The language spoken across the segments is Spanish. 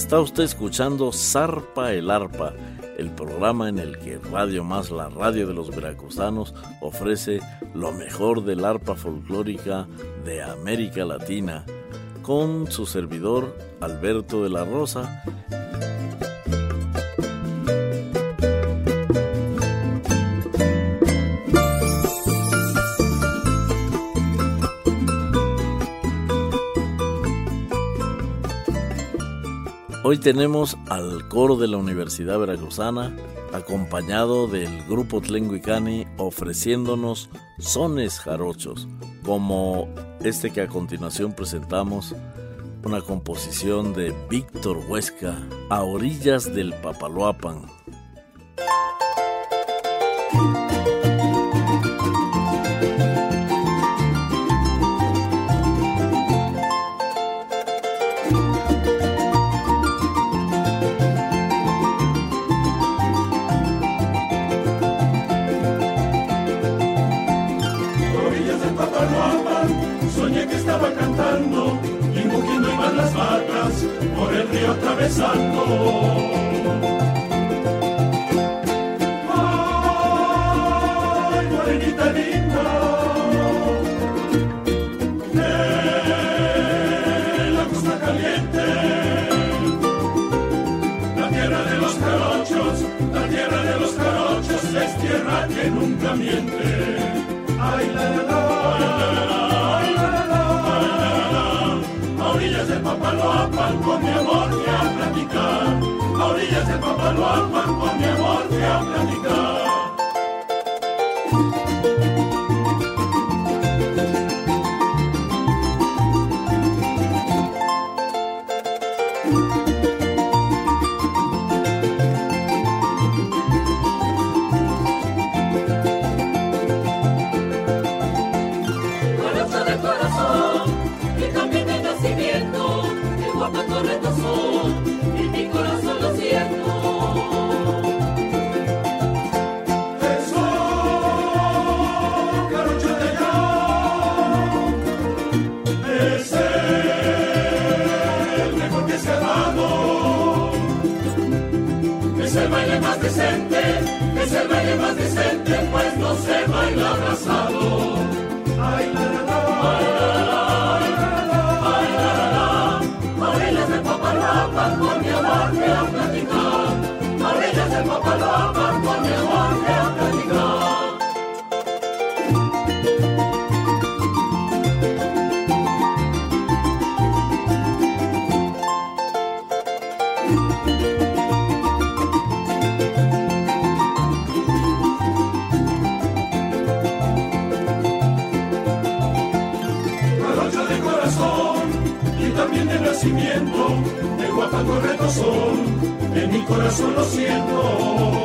Está usted escuchando Zarpa el Arpa, el programa en el que Radio Más, la radio de los veracruzanos, ofrece lo mejor del arpa folclórica de América Latina, con su servidor Alberto de la Rosa Hoy tenemos al coro de la Universidad Veracruzana, acompañado del grupo Tlenguicani, ofreciéndonos sones jarochos, como este que a continuación presentamos, una composición de Víctor Huesca, a orillas del Papaloapan. Los carochos, la tierra de los carochos es tierra que nunca miente. Ay, la, la, la. orillas del Papaloapan con mi amor a. A orillas del Papaloapan con mi amor es el corazón lo siento.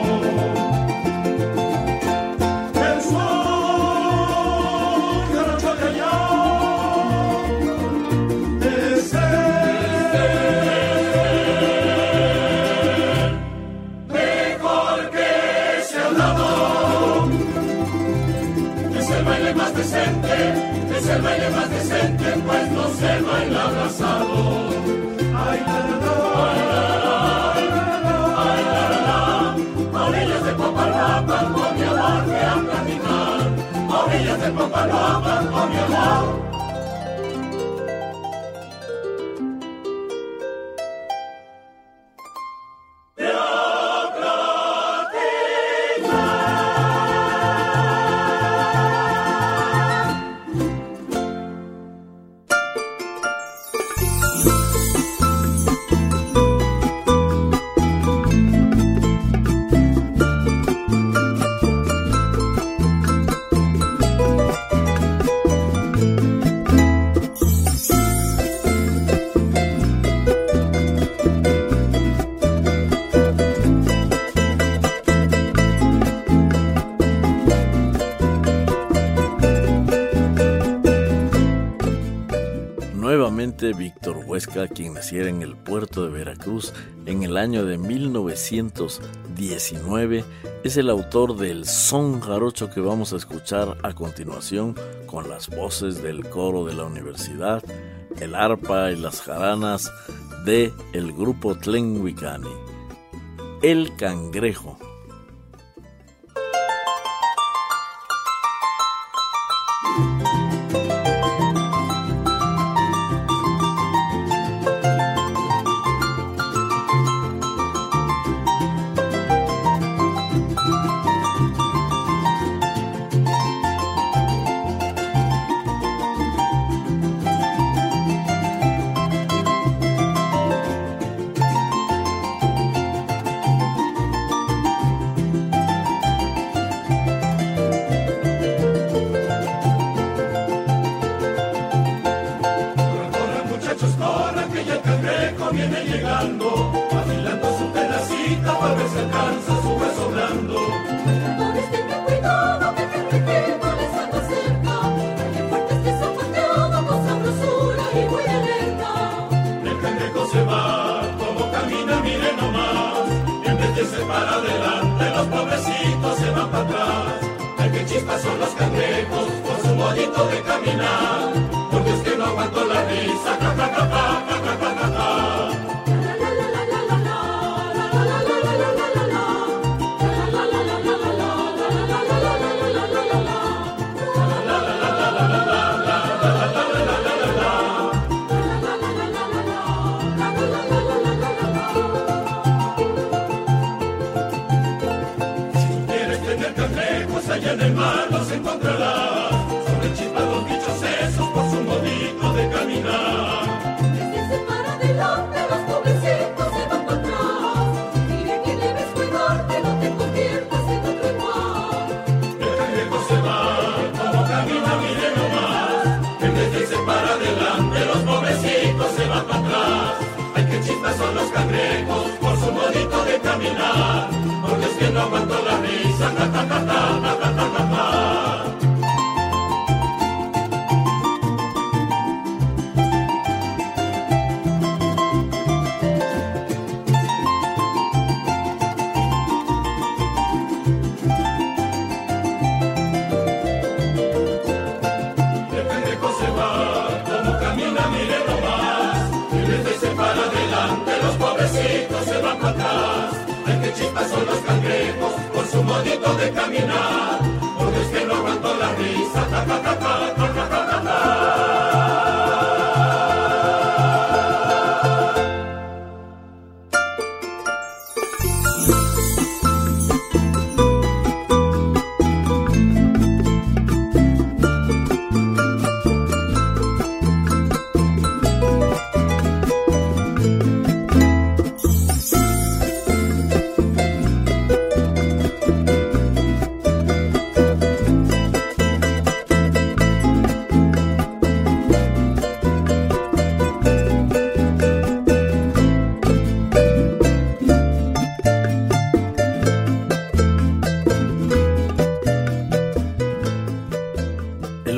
Orillas del Papaloapan con mi amor. Quien naciera en el puerto de Veracruz en el año de 1919, es el autor del son jarocho que vamos a escuchar a continuación con las voces del coro de la universidad, el arpa y las jaranas de el grupo Tlenhuicani. El cangrejo. bonito de caminar, porque es que no aguanto la risa.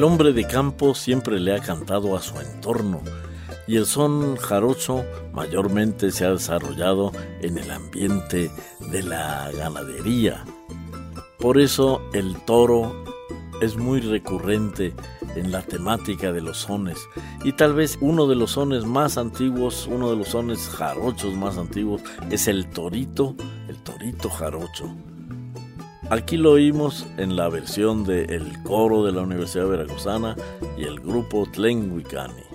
Hombre de campo siempre le ha cantado a su entorno y el son jarocho mayormente se ha desarrollado en el ambiente de la ganadería. Por eso el toro es muy recurrente en la temática de los sones y tal vez uno de los sones más antiguos, uno de los sones jarochos más antiguos es el torito, el torito jarocho. Aquí lo oímos en la versión de El Coro de la Universidad Veracruzana y el grupo Tlenguicani.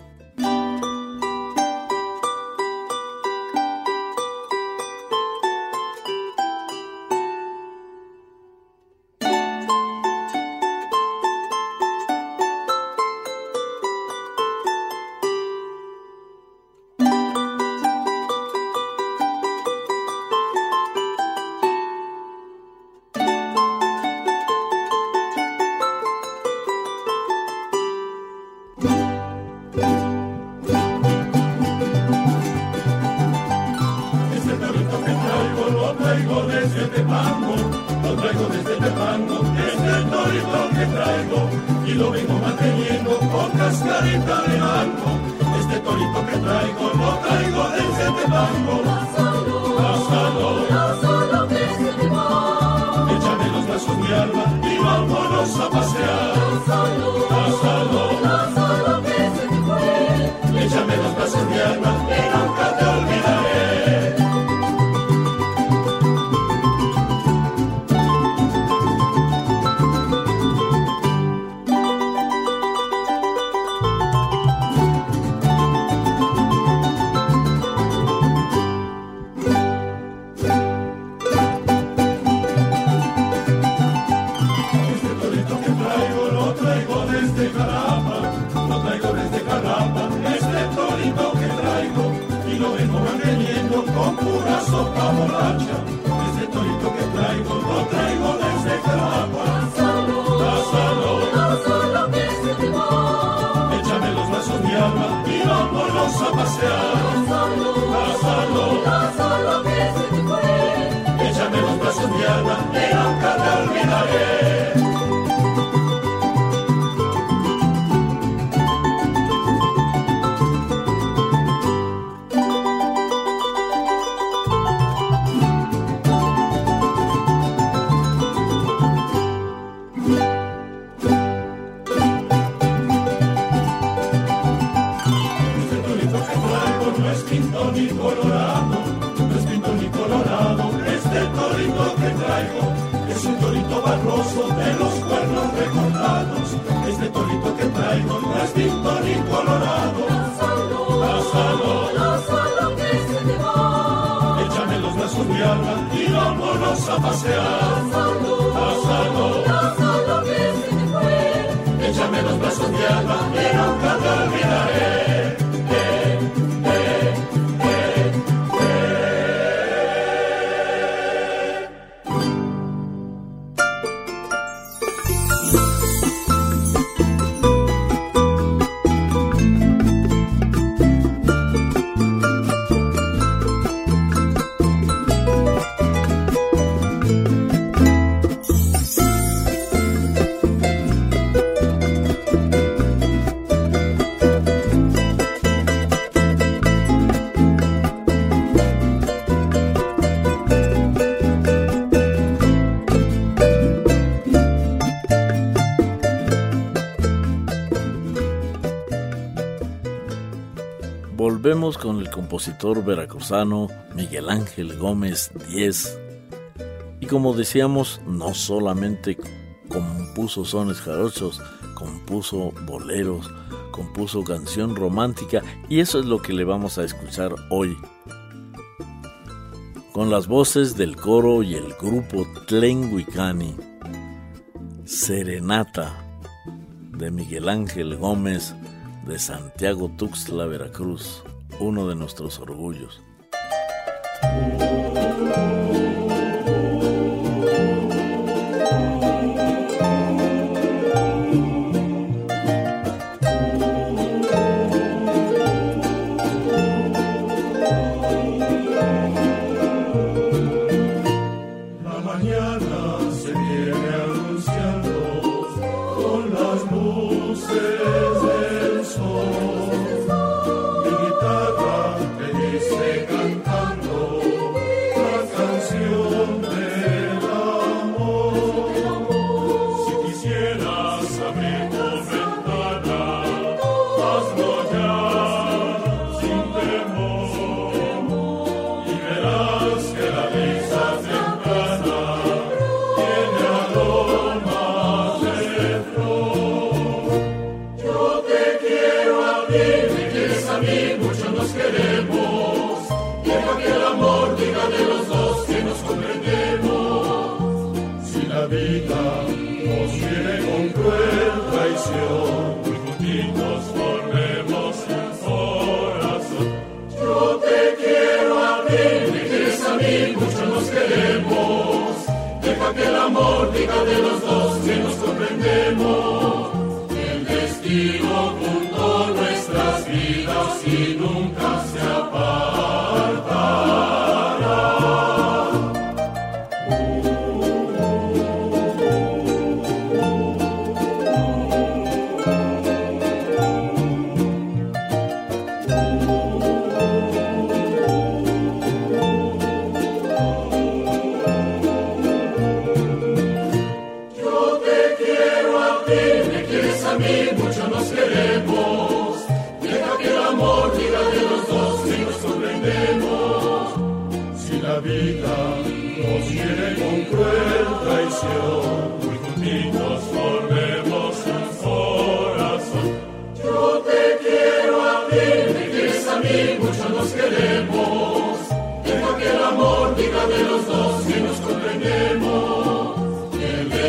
Con el compositor veracruzano Miguel Ángel Gómez Díez. Y como decíamos, no solamente compuso sones jarochos, compuso boleros, compuso canción romántica y eso es lo que le vamos a escuchar hoy. Con las voces del coro y el grupo Tlenguicani, Serenata de Miguel Ángel Gómez de Santiago Tuxtla, Veracruz uno de nuestros orgullos. La mañana Se viene anunciando con las luces.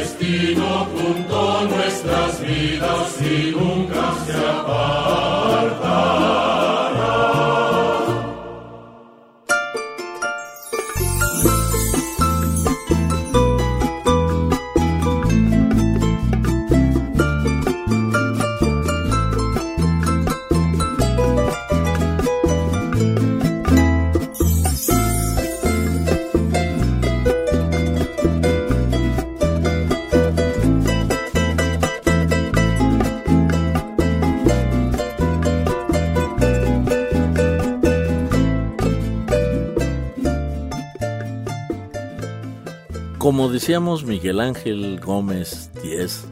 Destino juntó nuestras vidas y nunca se apartará. Como decíamos, Miguel Ángel Gómez Díez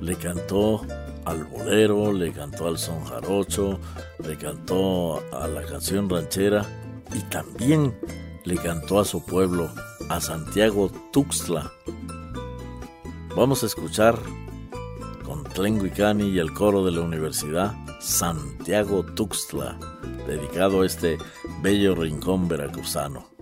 le cantó al bolero, le cantó al son jarocho, le cantó a la canción ranchera y también le cantó a su pueblo, a Santiago Tuxtla. Vamos a escuchar con Tlenguicani y el coro de la universidad Santiago Tuxtla, dedicado a este bello rincón veracruzano.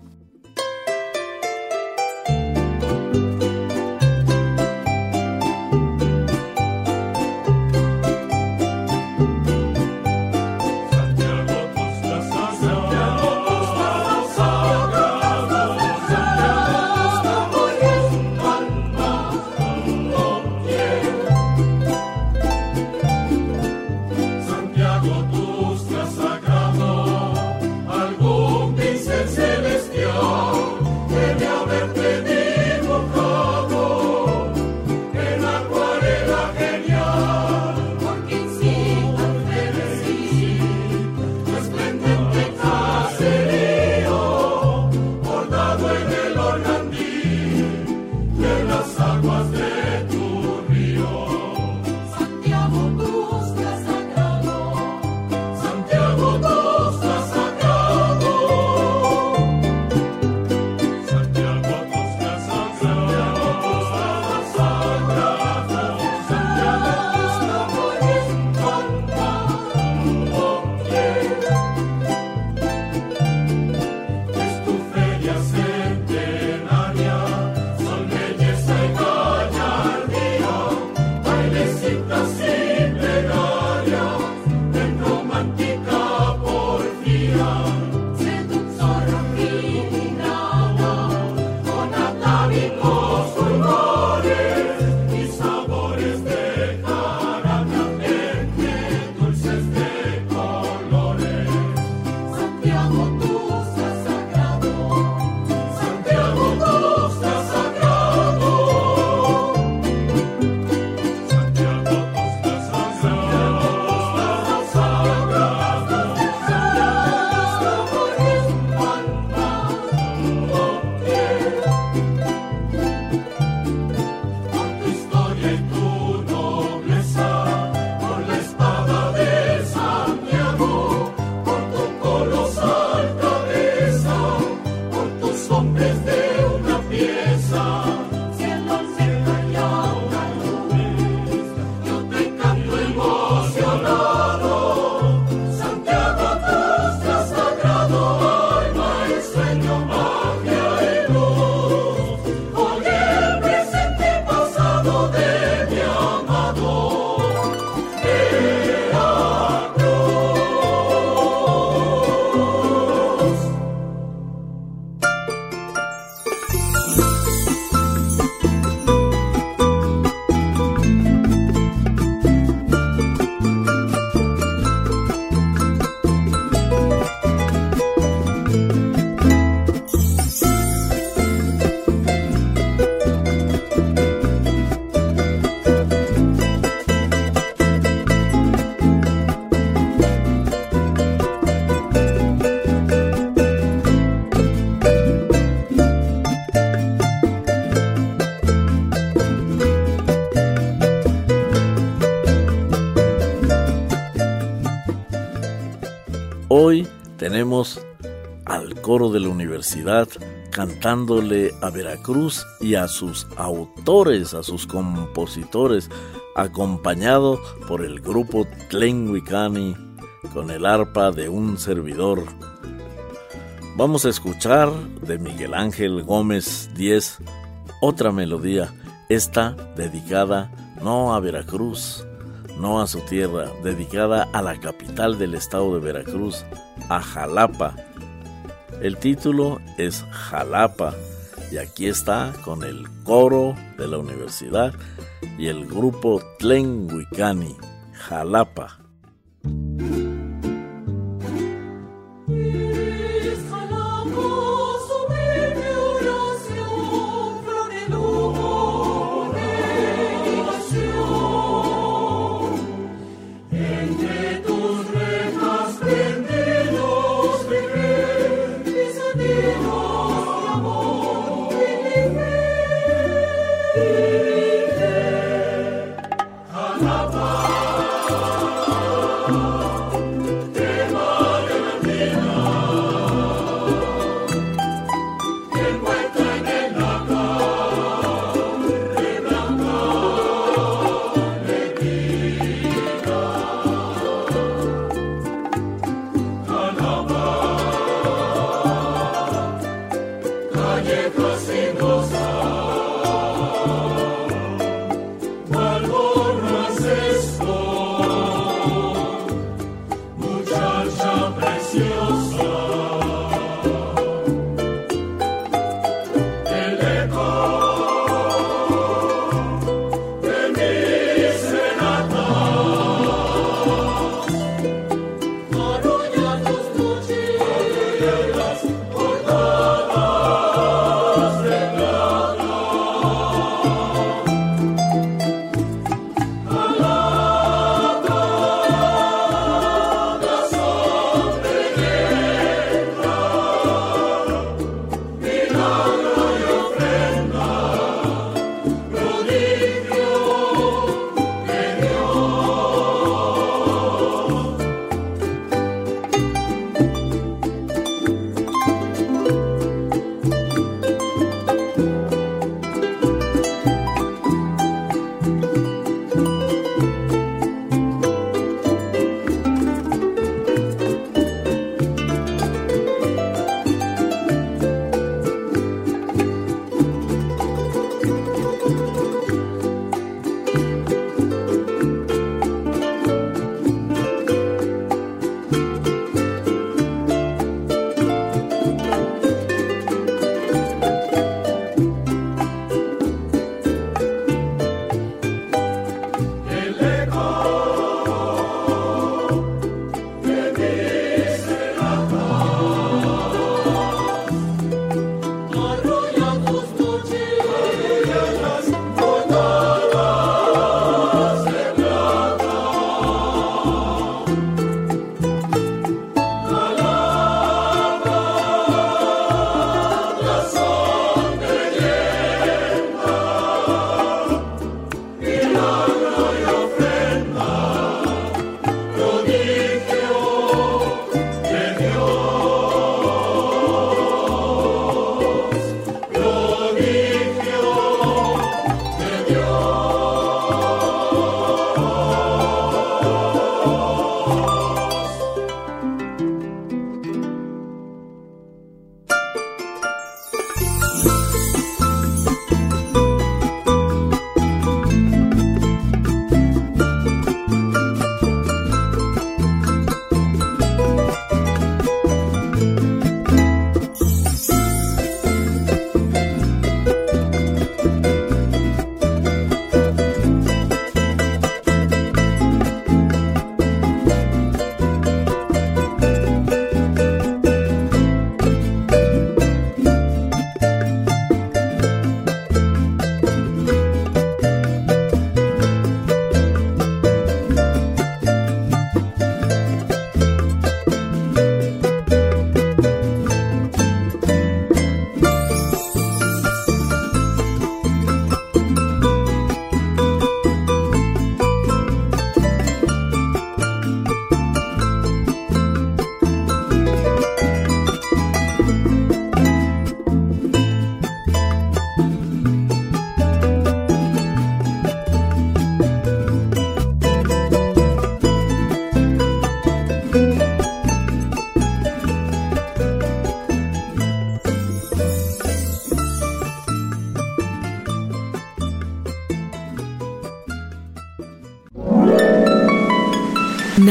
Al coro de la universidad cantándole a Veracruz y a sus autores, a sus compositores, acompañado por el grupo Tlenhuicani con el arpa de un servidor. Vamos a escuchar de Miguel Ángel Gómez 10 otra melodía, esta dedicada no a Veracruz, no a su tierra, dedicada a la capital del estado de Veracruz, a Jalapa. El título es Jalapa y aquí está con el coro de la universidad y el grupo Tlenguicani, Jalapa.